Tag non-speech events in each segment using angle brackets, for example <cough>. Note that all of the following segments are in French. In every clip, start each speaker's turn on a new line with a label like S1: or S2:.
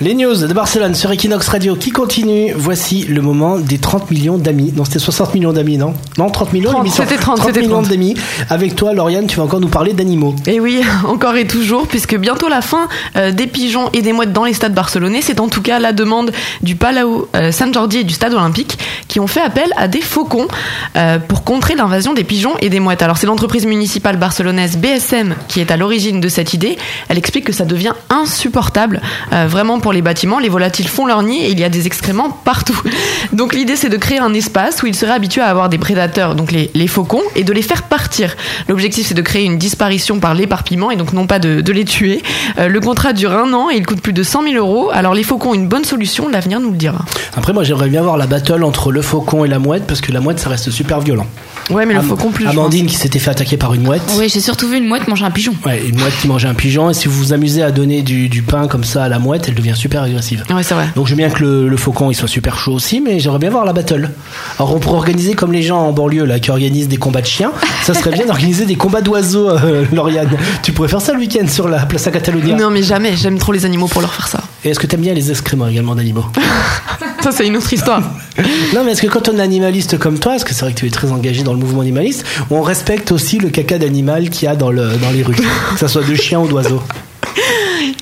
S1: Les news de Barcelone sur Equinox Radio qui continue. Voici le moment des 30 millions d'amis. Non, c'était 60 millions d'amis, non? Non, 30 millions
S2: 30,
S1: l'émission.
S2: c'était 30, c'était
S1: millions
S2: 30.
S1: d'amis. Avec toi, Lauriane, tu vas encore nous parler d'animaux.
S2: Et oui, <laughs> encore et toujours, puisque bientôt la fin euh, des pigeons et des mouettes dans les stades barcelonais, c'est en tout cas la demande du Palau euh, Sant Jordi et du stade olympique qui ont fait appel à des faucons euh, pour contrer l'invasion des pigeons et des mouettes. Alors c'est l'entreprise municipale barcelonaise BSM qui est à l'origine de cette idée. Elle explique que ça devient insupportable euh, vraiment pour les bâtiments. Les volatiles font leur nid et il y a des excréments partout. Donc l'idée c'est de créer un espace où ils seraient habitués à avoir des prédateurs, donc les, les faucons, et de les faire partir. L'objectif c'est de créer une disparition par l'éparpillement et donc non pas de, de les tuer. Euh, le contrat dure un an et il coûte plus de 100 000 euros. Alors les faucons une bonne solution, l'avenir nous le dira.
S1: Après, moi, j'aimerais bien voir la battle entre le faucon et la mouette parce que la mouette, ça reste super violent.
S2: Ouais mais le
S1: Am-
S2: faucon plus.
S1: Amandine qui s'était fait attaquer par une mouette.
S3: Oui, j'ai surtout vu une mouette manger un pigeon.
S1: Ouais, une mouette qui mangeait un pigeon. Et si vous vous amusez à donner du, du pain comme ça à la mouette, elle devient super agressive.
S2: Ouais c'est vrai.
S1: Donc je veux bien que le, le faucon il soit super chaud aussi, mais j'aimerais bien voir la battle. Alors on pourrait organiser comme les gens en banlieue là qui organisent des combats de chiens. Ça serait bien d'organiser des combats d'oiseaux, euh, <laughs> Lauriane. Tu pourrais faire ça le week-end sur la Plaza Catalunya.
S2: Non mais jamais, j'aime trop les animaux pour leur faire ça.
S1: Et est-ce que t'aimes bien les excréments également d'animaux? <laughs>
S2: Ça c'est une autre histoire.
S1: Non, mais est-ce que quand on est animaliste comme toi, parce que c'est vrai que tu es très engagé dans le mouvement animaliste, on respecte aussi le caca d'animal qu'il y a dans, le, dans les rues, que ça soit de chiens ou d'oiseaux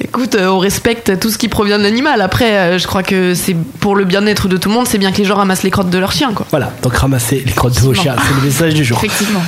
S2: Écoute, euh, on respecte tout ce qui provient de l'animal. Après, euh, je crois que c'est pour le bien-être de tout le monde, c'est bien que les gens ramassent les crottes de leurs chiens quoi.
S1: Voilà, donc ramasser les crottes de vos chiens, c'est le message du jour.
S3: Effectivement.